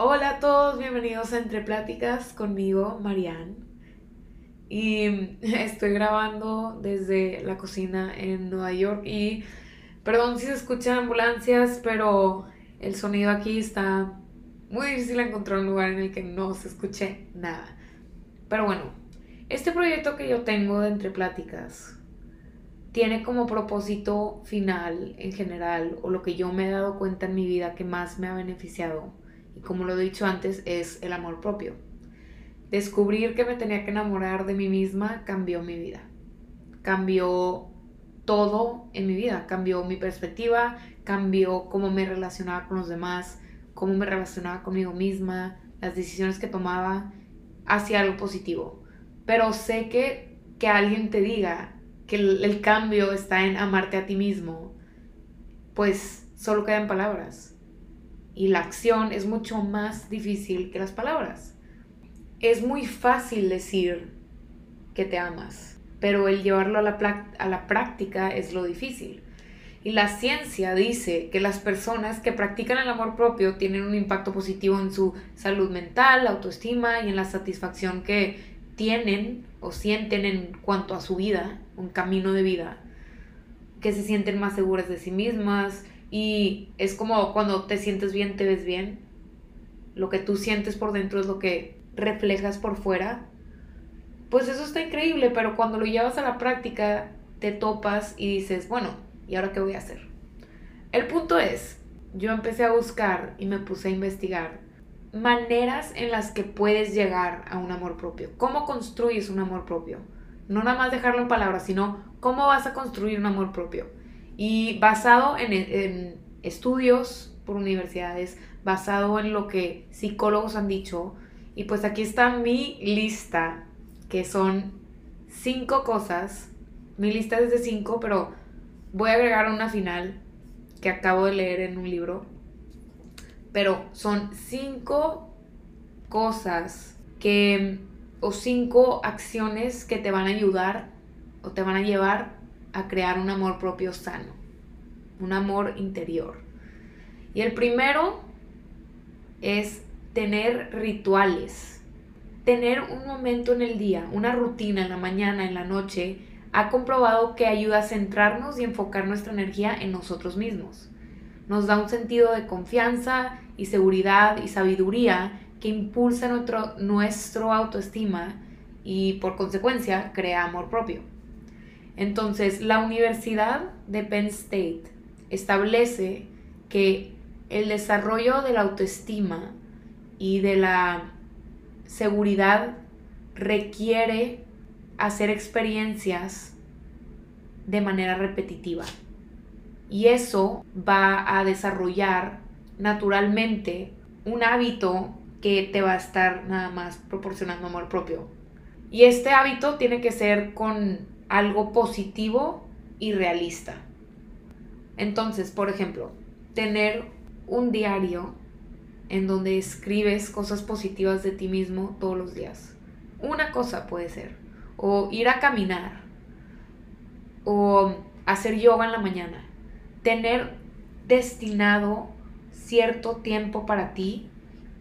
Hola a todos, bienvenidos a Entre Pláticas conmigo, Marianne. Y estoy grabando desde la cocina en Nueva York y perdón si se escuchan ambulancias, pero el sonido aquí está muy difícil encontrar un lugar en el que no se escuche nada. Pero bueno, este proyecto que yo tengo de Entre Pláticas tiene como propósito final en general, o lo que yo me he dado cuenta en mi vida que más me ha beneficiado, como lo he dicho antes, es el amor propio. Descubrir que me tenía que enamorar de mí misma cambió mi vida. Cambió todo en mi vida. Cambió mi perspectiva, cambió cómo me relacionaba con los demás, cómo me relacionaba conmigo misma, las decisiones que tomaba hacia algo positivo. Pero sé que, que alguien te diga que el, el cambio está en amarte a ti mismo, pues solo quedan palabras y la acción es mucho más difícil que las palabras. Es muy fácil decir que te amas, pero el llevarlo a la, a la práctica es lo difícil. Y la ciencia dice que las personas que practican el amor propio tienen un impacto positivo en su salud mental, autoestima y en la satisfacción que tienen o sienten en cuanto a su vida, un camino de vida, que se sienten más seguras de sí mismas, y es como cuando te sientes bien, te ves bien. Lo que tú sientes por dentro es lo que reflejas por fuera. Pues eso está increíble, pero cuando lo llevas a la práctica, te topas y dices, bueno, ¿y ahora qué voy a hacer? El punto es, yo empecé a buscar y me puse a investigar maneras en las que puedes llegar a un amor propio. ¿Cómo construyes un amor propio? No nada más dejarlo en palabras, sino cómo vas a construir un amor propio. Y basado en, estudios por universidades, basado en lo que psicólogos han dicho, y pues aquí está mi lista, que son cinco cosas. Mi lista es de cinco, pero voy a agregar una final que acabo de leer en un libro. Pero son cinco cosas que, o cinco acciones que te van a ayudar o te van a llevar a crear un amor propio sano, un amor interior. Y el primero es tener rituales, tener un momento en el día, una rutina en la mañana, en la noche, ha comprobado que ayuda a centrarnos y enfocar nuestra energía en nosotros mismos. Nos da un sentido de confianza y seguridad y sabiduría que impulsa nuestro, nuestro autoestima y por consecuencia crea amor propio. Entonces, la Universidad de Penn State establece que el desarrollo de la autoestima y de la seguridad requiere hacer experiencias de manera repetitiva. Y eso va a desarrollar naturalmente un hábito que te va a estar nada más proporcionando amor propio. Y este hábito tiene que ser con algo positivo y realista. Entonces, por ejemplo, tener un diario en donde escribes cosas positivas de ti mismo todos los días. Una cosa puede ser. O ir a caminar. O hacer yoga en la mañana. Tener destinado cierto tiempo para ti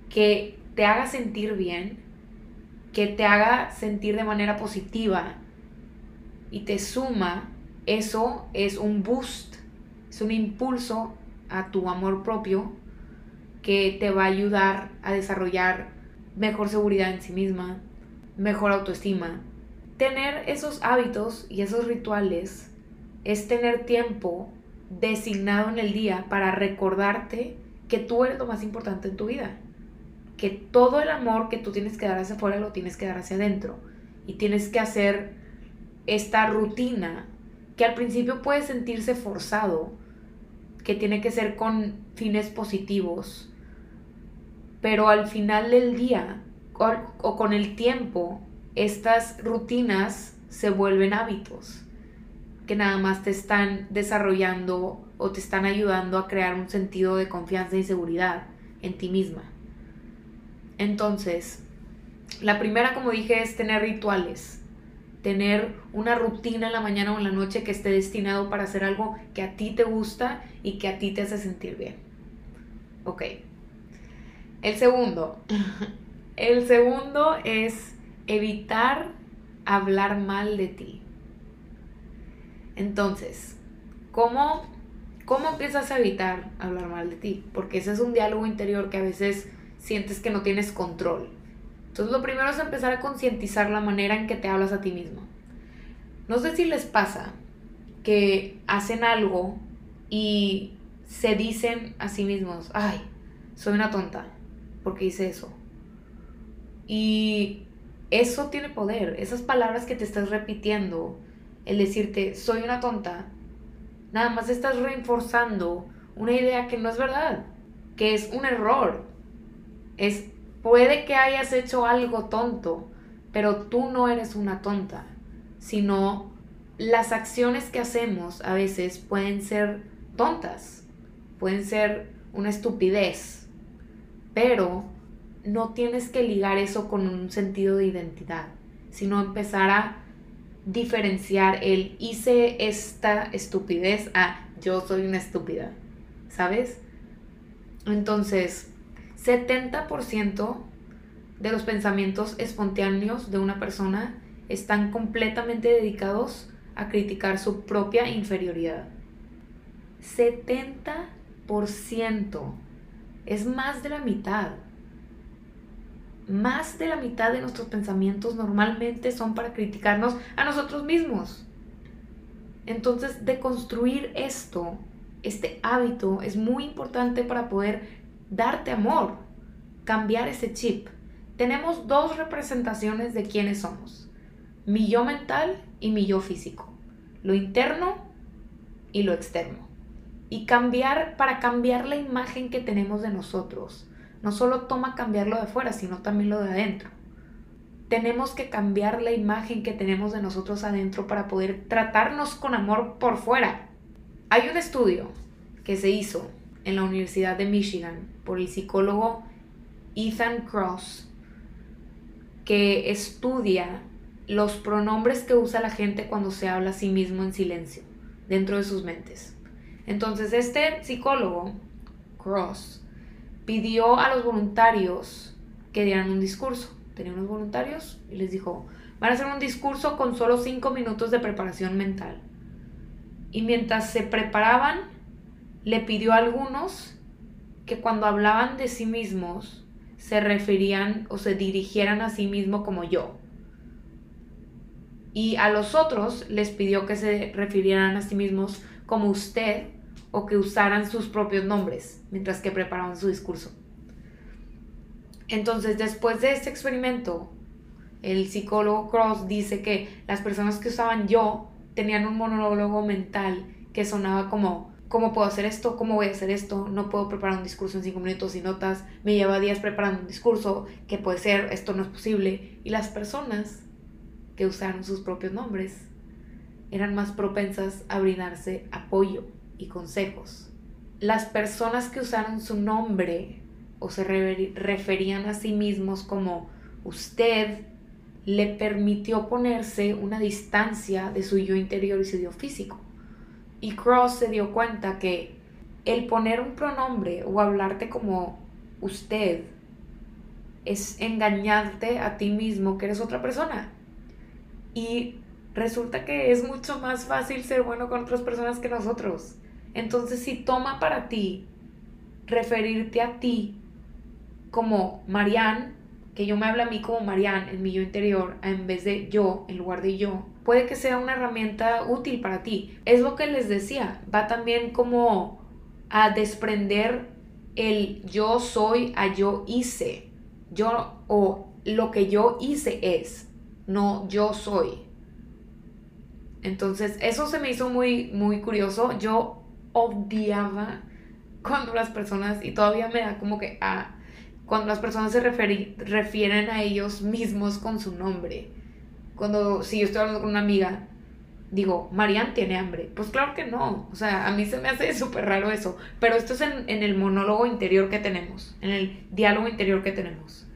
que te haga sentir bien, que te haga sentir de manera positiva, y te suma, eso es un boost, es un impulso a tu amor propio que te va a ayudar a desarrollar mejor seguridad en sí misma, mejor autoestima. Tener esos hábitos y esos rituales es tener tiempo designado en el día para recordarte que tú eres lo más importante en tu vida. Que todo el amor que tú tienes que dar hacia afuera lo tienes que dar hacia adentro. Y tienes que hacer esta rutina que al principio puede sentirse forzado, que tiene que ser con fines positivos, pero al final del día o, con el tiempo, estas rutinas se vuelven hábitos que nada más te están desarrollando o te están ayudando a crear un sentido de confianza y seguridad en ti misma. Entonces, la primera, como dije, es tener rituales tener una rutina en la mañana o en la noche que esté destinado para hacer algo que a ti te gusta y que a ti te hace sentir bien. Ok. El segundo. El segundo es evitar hablar mal de ti. Entonces, ¿cómo, ¿cómo empiezas a evitar hablar mal de ti? Porque ese es un diálogo interior que a veces sientes que no tienes control. Entonces, lo primero es empezar a concientizar la manera en que te hablas a ti mismo. No sé si les pasa que hacen algo y se dicen a sí mismos, ay, soy una tonta porque hice eso. Y eso tiene poder, esas palabras que te estás repitiendo, el decirte, soy una tonta, nada más estás reforzando una idea que no es verdad, que es un error. Es, puede que hayas hecho algo tonto, pero tú no eres una tonta, sino las acciones que hacemos a veces pueden ser tontas, pueden ser una estupidez, pero no tienes que ligar eso con un sentido de identidad, sino empezar a diferenciar el hice esta estupidez a yo soy una estúpida, ¿sabes? Entonces, 70% de los pensamientos espontáneos de una persona están completamente dedicados a criticar su propia inferioridad. 70% es más de la mitad más de la mitad de nuestros pensamientos normalmente son para criticarnos a nosotros mismos. Entonces, deconstruir esto, este hábito, es muy importante para poder darte amor, cambiar ese chip. Tenemos dos representaciones de quiénes somos, mi yo mental y mi yo físico, lo interno y lo externo. Y cambiar, para cambiar la imagen que tenemos de nosotros, no solo toma cambiarlo de afuera, sino también lo de adentro. Tenemos que cambiar la imagen que tenemos de nosotros adentro para poder tratarnos con amor por fuera. Hay un estudio que se hizo en la Universidad de Michigan por el psicólogo Ethan Cross que estudia los pronombres que usa la gente cuando se habla a sí mismo en silencio, dentro de sus mentes. Entonces, este psicólogo, Cross, pidió a los voluntarios que dieran un discurso. Tenía unos voluntarios y les dijo, van a hacer un discurso con solo cinco minutos de preparación mental. Y mientras se preparaban, le pidió a algunos que cuando hablaban de sí mismos se referían o se dirigieran a sí mismo como yo. Y a los otros les pidió que se refirieran a sí mismos como usted o que usaran sus propios nombres mientras que preparaban su discurso. Entonces, después de este experimento, el psicólogo Cross dice que las personas que usaban yo tenían un monólogo mental que sonaba como, ¿cómo puedo hacer esto? ¿Cómo voy a hacer esto? No puedo preparar un discurso en cinco minutos sin notas. Me lleva días preparando un discurso. ¿Qué puede ser? Esto no es posible. Y las personas que usaron sus propios nombres eran más propensas a brindarse apoyo y consejos. Las personas que usaron su nombre o se referían a sí mismos como usted, le permitió ponerse una distancia de su yo interior y su yo físico. Y Cross se dio cuenta que el poner un pronombre o hablarte como usted es engañarte a ti mismo que eres otra persona. Y resulta que es mucho más fácil ser bueno con otras personas que nosotros. Entonces, si toma para ti referirte a ti como Marianne, que yo me habla a mí como Marianne en mi yo interior, en vez de yo, en lugar de yo, puede que sea una herramienta útil para ti. Es lo que les decía, va también como a desprender el yo soy a yo hice. Yo o lo que yo hice es, no yo soy. Entonces, eso se me hizo muy muy curioso. Yo odiaba cuando las personas, y todavía me da como que, ah, cuando las personas se refieren a ellos mismos con su nombre. Cuando, si yo estoy hablando con una amiga, digo, Marian tiene hambre. Pues claro que no. O sea, a mí se me hace súper raro eso. Pero esto es en, en, el monólogo interior que tenemos, en el diálogo interior que tenemos.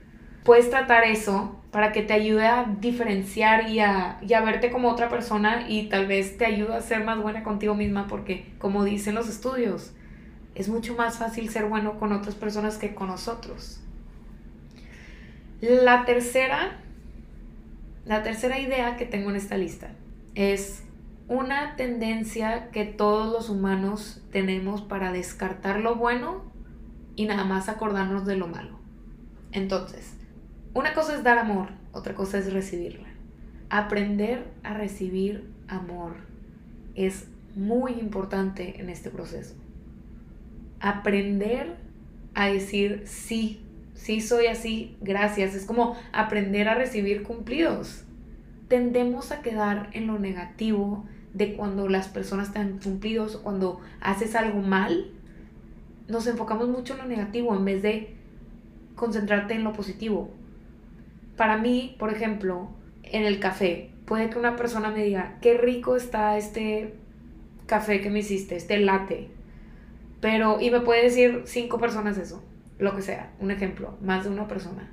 Puedes tratar eso para que te ayude a diferenciar y a, y a verte como otra persona y tal vez te ayude a ser más buena contigo misma porque, como dicen los estudios, es mucho más fácil ser bueno con otras personas que con nosotros. La tercera, la tercera idea que tengo en esta lista es una tendencia que todos los humanos tenemos para descartar lo bueno y nada más acordarnos de lo malo. Entonces, una cosa es dar amor, otra cosa es recibirla. Aprender a recibir amor es muy importante en este proceso. Aprender a decir sí, sí soy así, gracias. Es como aprender a recibir cumplidos. Tendemos a quedar en lo negativo de cuando las personas te han cumplidos o cuando haces algo mal. Nos enfocamos mucho en lo negativo en vez de concentrarte en lo positivo. Para mí, por ejemplo, en el café, puede que una persona me diga, qué rico está este café que me hiciste, este latte. Pero, y me puede decir cinco personas eso, lo que sea, un ejemplo, más de una persona.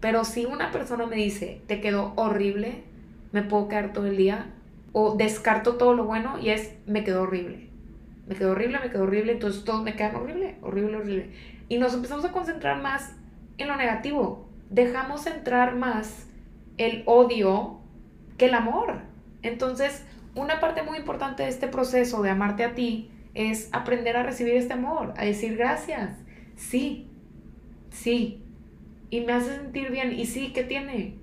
Pero si una persona me dice, te quedó horrible, me puedo quedar todo el día, o descarto todo lo bueno y es, me quedó horrible. Me quedó horrible, me quedó horrible, entonces todos me quedan horrible, horrible, horrible. Y nos empezamos a concentrar más en lo negativo. Dejamos entrar más el odio que el amor. Entonces, una parte muy importante de este proceso de amarte a ti es aprender a recibir este amor, a decir gracias, sí, sí, y me hace sentir bien, y sí, ¿qué tiene?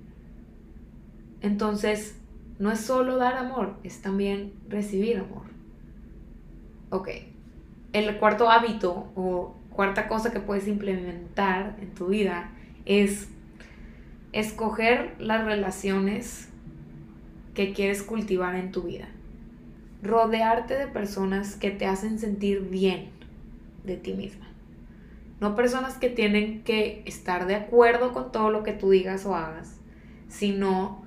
Entonces, no es solo dar amor, es también recibir amor. Ok, el cuarto hábito o cuarta cosa que puedes implementar en tu vida es escoger las relaciones que quieres cultivar en tu vida. Rodearte de personas que te hacen sentir bien de ti misma. No personas que tienen que estar de acuerdo con todo lo que tú digas o hagas, sino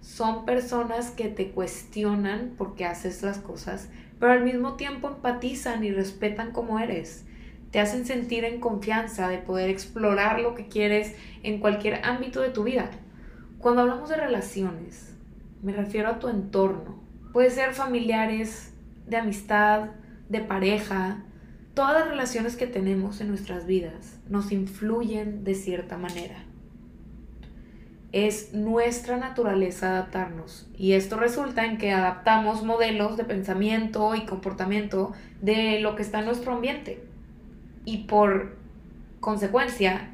son personas que te cuestionan porque haces las cosas, pero al mismo tiempo empatizan y respetan como eres. Te hacen sentir en confianza de poder explorar lo que quieres en cualquier ámbito de tu vida. Cuando hablamos de relaciones, me refiero a tu entorno. Puede ser familiares, de amistad, de pareja. Todas las relaciones que tenemos en nuestras vidas nos influyen de cierta manera. Es nuestra naturaleza adaptarnos y esto resulta en que adaptamos modelos de pensamiento y comportamiento de lo que está en nuestro ambiente. Y por consecuencia,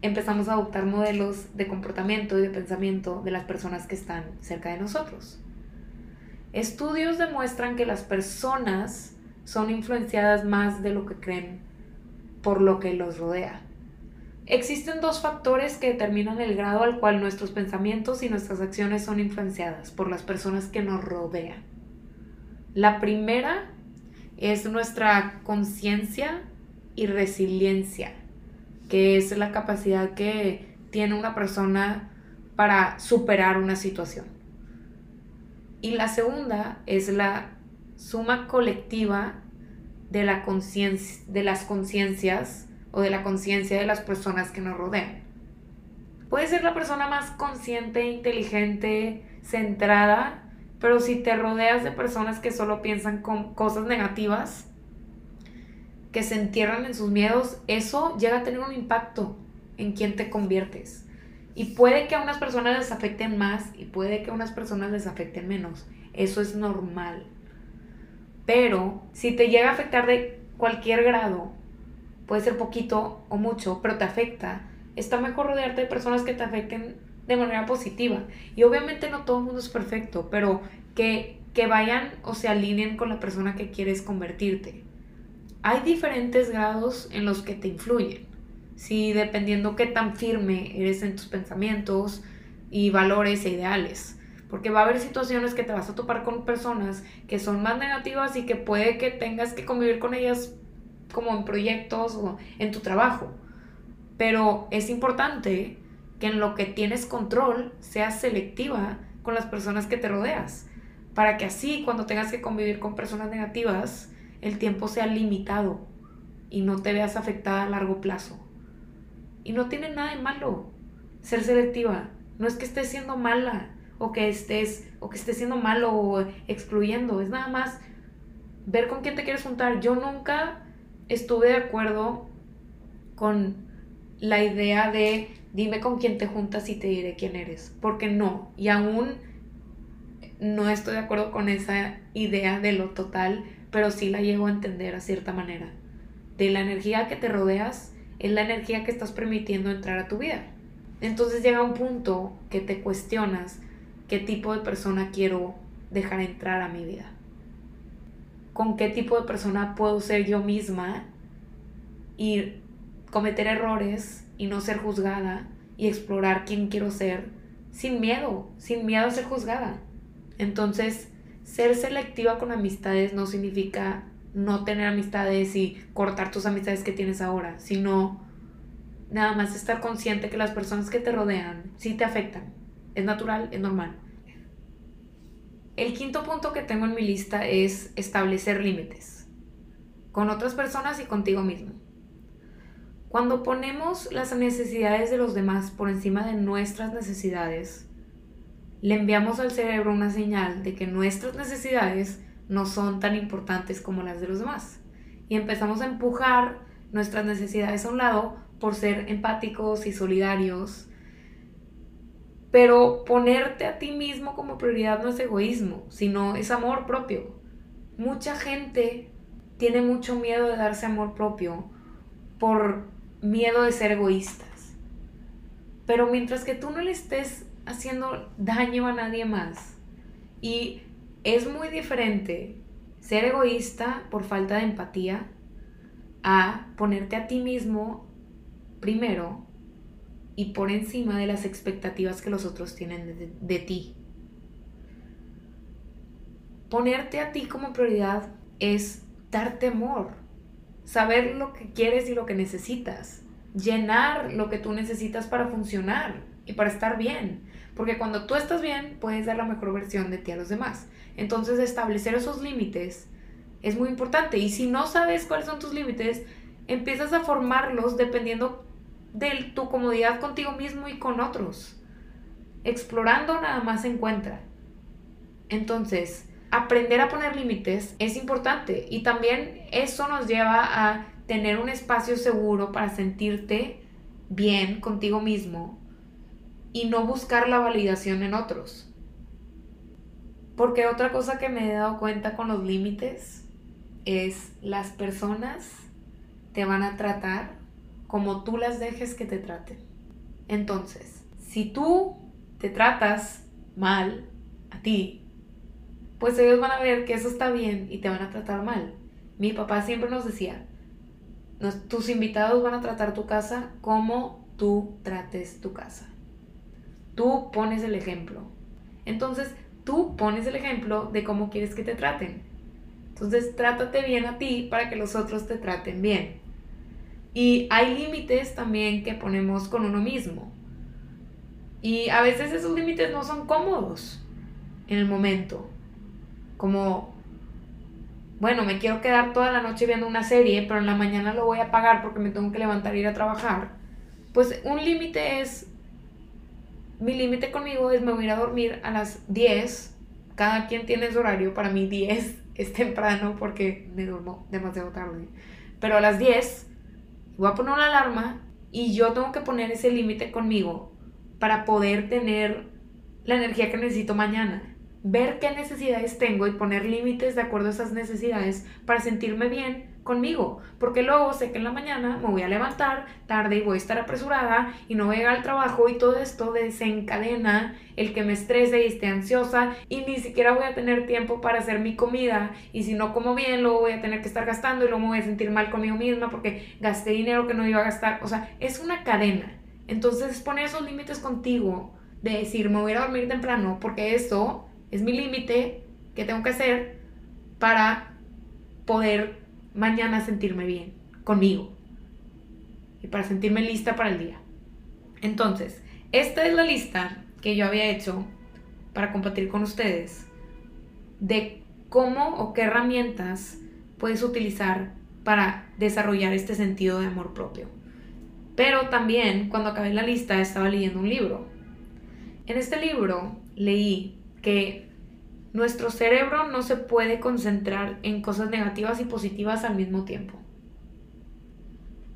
empezamos a adoptar modelos de comportamiento y de pensamiento de las personas que están cerca de nosotros. Estudios demuestran que las personas son influenciadas más de lo que creen por lo que los rodea. Existen dos factores que determinan el grado al cual nuestros pensamientos y nuestras acciones son influenciadas por las personas que nos rodean. La primera es nuestra conciencia y resiliencia que es la capacidad que tiene una persona para superar una situación. Y la segunda es la suma colectiva de, la de las conciencias o de la conciencia de las personas que nos rodean. Puede ser la persona más consciente, inteligente, centrada, pero si te rodeas de personas que solo piensan con cosas negativas, que se entierran en sus miedos, eso llega a tener un impacto en quién te conviertes. Y puede que a unas personas les afecten más y puede que a unas personas les afecten menos. Eso es normal. Pero si te llega a afectar de cualquier grado, puede ser poquito o mucho, pero te afecta, está mejor rodearte de personas que te afecten de manera positiva. Y obviamente no todo el mundo es perfecto, pero que, que vayan o se alineen con la persona que quieres convertirte hay diferentes grados en los que te influyen. Sí, dependiendo qué tan firme eres en tus pensamientos y valores e ideales. Porque va a haber situaciones que te vas a topar con personas que son más negativas y que puede que tengas que convivir con ellas como en proyectos o en tu trabajo. Pero es importante que en lo que tienes control seas selectiva con las personas que te rodeas. Para que así cuando tengas que convivir con personas negativas, el tiempo sea limitado y no te veas afectada a largo plazo. Y no tiene nada de malo ser selectiva. No es que estés siendo mala o que estés o que estés siendo malo o excluyendo, es nada más ver con quién te quieres juntar. Yo nunca estuve de acuerdo con la idea de dime con quién te juntas y te diré quién eres. Porque no, y aún no estoy de acuerdo con esa idea de lo total, pero sí la llego a entender a cierta manera. De la energía que te rodeas es la energía que estás permitiendo entrar a tu vida. Entonces llega un punto que te cuestionas qué tipo de persona quiero dejar entrar a mi vida. Con qué tipo de persona puedo ser yo misma y cometer errores y no ser juzgada y explorar quién quiero ser sin miedo, sin miedo a ser juzgada. Entonces, ser selectiva con amistades no significa no tener amistades y cortar tus amistades que tienes ahora, sino nada más estar consciente que las personas que te rodean sí te afectan. Es natural, es normal. El quinto punto que tengo en mi lista es establecer límites con otras personas y contigo mismo. Cuando ponemos las necesidades de los demás por encima de nuestras necesidades, le enviamos al cerebro una señal de que nuestras necesidades no son tan importantes como las de los demás. Y empezamos a empujar nuestras necesidades a un lado por ser empáticos y solidarios. Pero ponerte a ti mismo como prioridad no es egoísmo, sino es amor propio. Mucha gente tiene mucho miedo de darse amor propio por miedo de ser egoístas. Pero mientras que tú no le estés haciendo daño a nadie más, y es muy diferente ser egoísta por falta de empatía a ponerte a ti mismo primero y por encima de las expectativas que los otros tienen de, de ti. Ponerte a ti como prioridad es darte amor, saber lo que quieres y lo que necesitas, llenar lo que tú necesitas para funcionar y para estar bien. Porque cuando tú estás bien, puedes dar la mejor versión de ti a los demás. Entonces, establecer esos límites es muy importante. Y si no sabes cuáles son tus límites, empiezas a formarlos dependiendo de tu comodidad contigo mismo y con otros. Explorando nada más se encuentra. Entonces, aprender a poner límites es importante y también eso nos lleva a tener un espacio seguro para sentirte bien contigo mismo y no buscar la validación en otros. Porque otra cosa que me he dado cuenta con los límites es las personas te van a tratar como tú las dejes que te traten. Entonces, si tú te tratas mal a ti, pues ellos van a ver que eso está bien y te van a tratar mal. Mi papá siempre nos decía, tus invitados van a tratar tu casa como tú trates tu casa. Tú pones el ejemplo. Entonces, tú pones el ejemplo de cómo quieres que te traten. Entonces, trátate bien a ti para que los otros te traten bien. Y hay límites también que ponemos con uno mismo. Y a veces esos límites no son cómodos en el momento. Como, bueno, me quiero quedar toda la noche viendo una serie, pero en la mañana lo voy a pagar porque me tengo que levantar e ir a trabajar, pues un límite es, mi límite conmigo es me voy a ir a dormir a las 10, cada quien tiene su horario, para mí 10 es temprano porque me duermo demasiado tarde, pero a las 10 voy a poner una alarma y yo tengo que poner ese límite conmigo para poder tener la energía que necesito mañana. Ver qué necesidades tengo y poner límites de acuerdo a esas necesidades para sentirme bien conmigo, porque luego sé que en la mañana me voy a levantar tarde y voy a estar apresurada y no voy a llegar al trabajo y todo esto desencadena el que me estrese y esté ansiosa y ni siquiera voy a tener tiempo para hacer mi comida y si no como bien luego voy a tener que estar gastando y luego me voy a sentir mal conmigo misma porque gasté dinero que no iba a gastar, o sea, es una cadena. Entonces poner esos límites contigo de decir me voy a dormir temprano porque esto es mi límite que tengo que hacer para poder mañana sentirme bien conmigo y para sentirme lista para el día. Entonces, esta es la lista que yo había hecho para compartir con ustedes de cómo o qué herramientas puedes utilizar para desarrollar este sentido de amor propio. Pero también cuando acabé la lista estaba leyendo un libro. En este libro leí que nuestro cerebro no se puede concentrar en cosas negativas y positivas al mismo tiempo.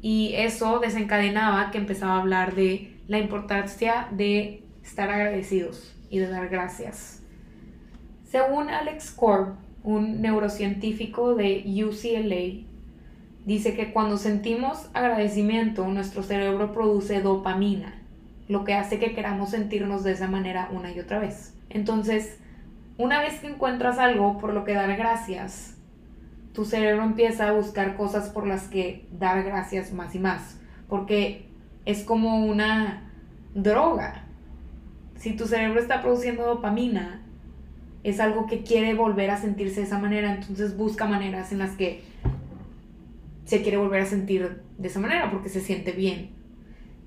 Y eso desencadenaba que empezaba a hablar de la importancia de estar agradecidos y de dar gracias. Según Alex Korb, un neurocientífico de UCLA, dice que cuando sentimos agradecimiento, nuestro cerebro produce dopamina, lo que hace que queramos sentirnos de esa manera una y otra vez. Entonces, una vez que encuentras algo por lo que dar gracias, tu cerebro empieza a buscar cosas por las que dar gracias más y más, porque es como una droga. Si tu cerebro está produciendo dopamina, es algo que quiere volver a sentirse de esa manera, entonces busca maneras en las que se quiere volver a sentir de esa manera porque se siente bien.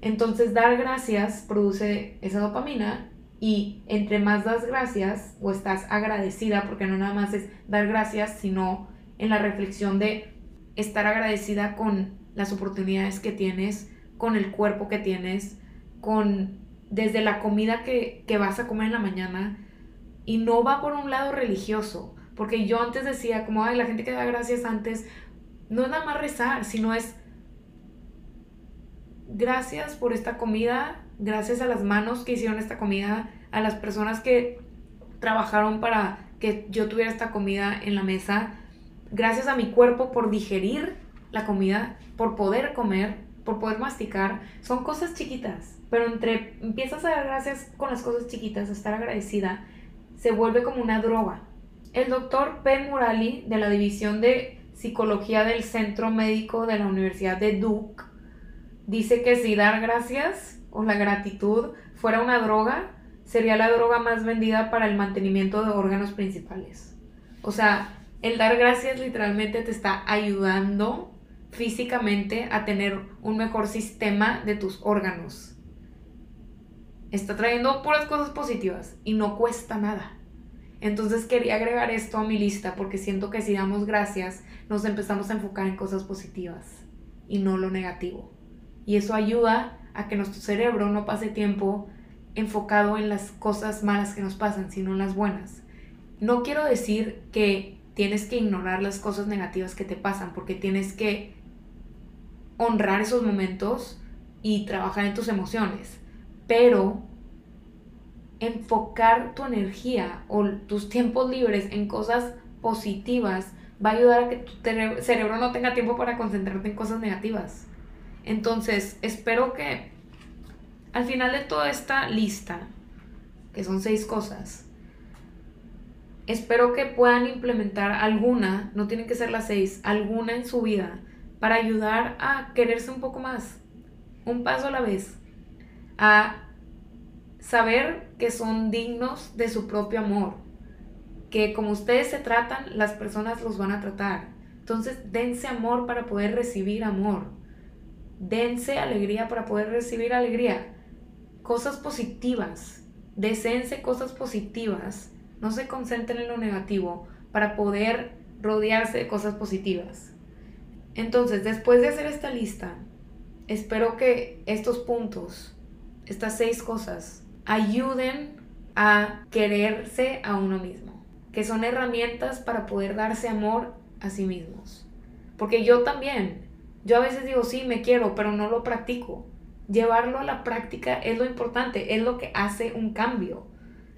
Entonces dar gracias produce esa dopamina y entre más das gracias o estás agradecida, porque no nada más es dar gracias, sino en la reflexión de estar agradecida con las oportunidades que tienes, con el cuerpo que tienes, con desde la comida que, que vas a comer en la mañana, y no va por un lado religioso, porque yo antes decía como, ay, la gente que da gracias antes, no es nada más rezar, sino es gracias por esta comida, gracias a las manos que hicieron esta comida, a las personas que trabajaron para que yo tuviera esta comida en la mesa, gracias a mi cuerpo por digerir la comida, por poder comer, por poder masticar, son cosas chiquitas, pero entre empiezas a dar gracias con las cosas chiquitas, a estar agradecida, se vuelve como una droga. El doctor P. Murali, de la División de Psicología del Centro Médico de la Universidad de Duke, dice que si dar gracias o la gratitud fuera una droga, sería la droga más vendida para el mantenimiento de órganos principales. O sea, el dar gracias literalmente te está ayudando físicamente a tener un mejor sistema de tus órganos está trayendo puras cosas positivas y no cuesta nada. Entonces quería agregar esto a mi lista porque siento que si damos gracias nos empezamos a enfocar en cosas positivas y no lo negativo. Y eso ayuda a que nuestro cerebro no pase tiempo enfocado en las cosas malas que nos pasan, sino en las buenas. No quiero decir que tienes que ignorar las cosas negativas que te pasan, porque tienes que honrar esos momentos y trabajar en tus emociones pero enfocar tu energía o tus tiempos libres en cosas positivas va a ayudar a que tu cerebro no tenga tiempo para concentrarte en cosas negativas. Entonces, espero que al final de toda esta lista, que son seis cosas, espero que puedan implementar alguna, no tienen que ser las seis, alguna en su vida para ayudar a quererse un poco más, un paso a la vez a saber que son dignos de su propio amor, que como ustedes se tratan, las personas los van a tratar. Entonces, dense amor para poder recibir amor. Dense alegría para poder recibir alegría. Cosas positivas. Desense cosas positivas. No se concentren en lo negativo para poder rodearse de cosas positivas. Entonces, después de hacer esta lista, espero que estos puntos estas seis cosas ayuden a quererse a uno mismo, que son herramientas para poder darse amor a sí mismos. Porque yo también, yo a veces digo, sí, me quiero, pero no lo practico. Llevarlo a la práctica es lo importante, es lo que hace un cambio.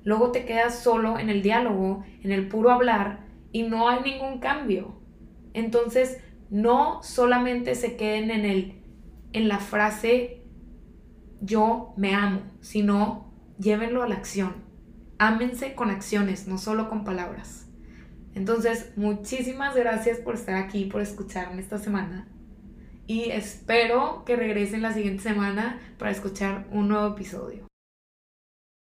Luego te quedas solo en el diálogo, en el puro hablar, y no hay ningún cambio. Entonces, no solamente se queden en el en la frase yo me amo, sino llévenlo a la acción. Ámense con acciones, no solo con palabras. Entonces, muchísimas gracias por estar aquí, por escucharme esta semana. Y espero que regresen la siguiente semana para escuchar un nuevo episodio.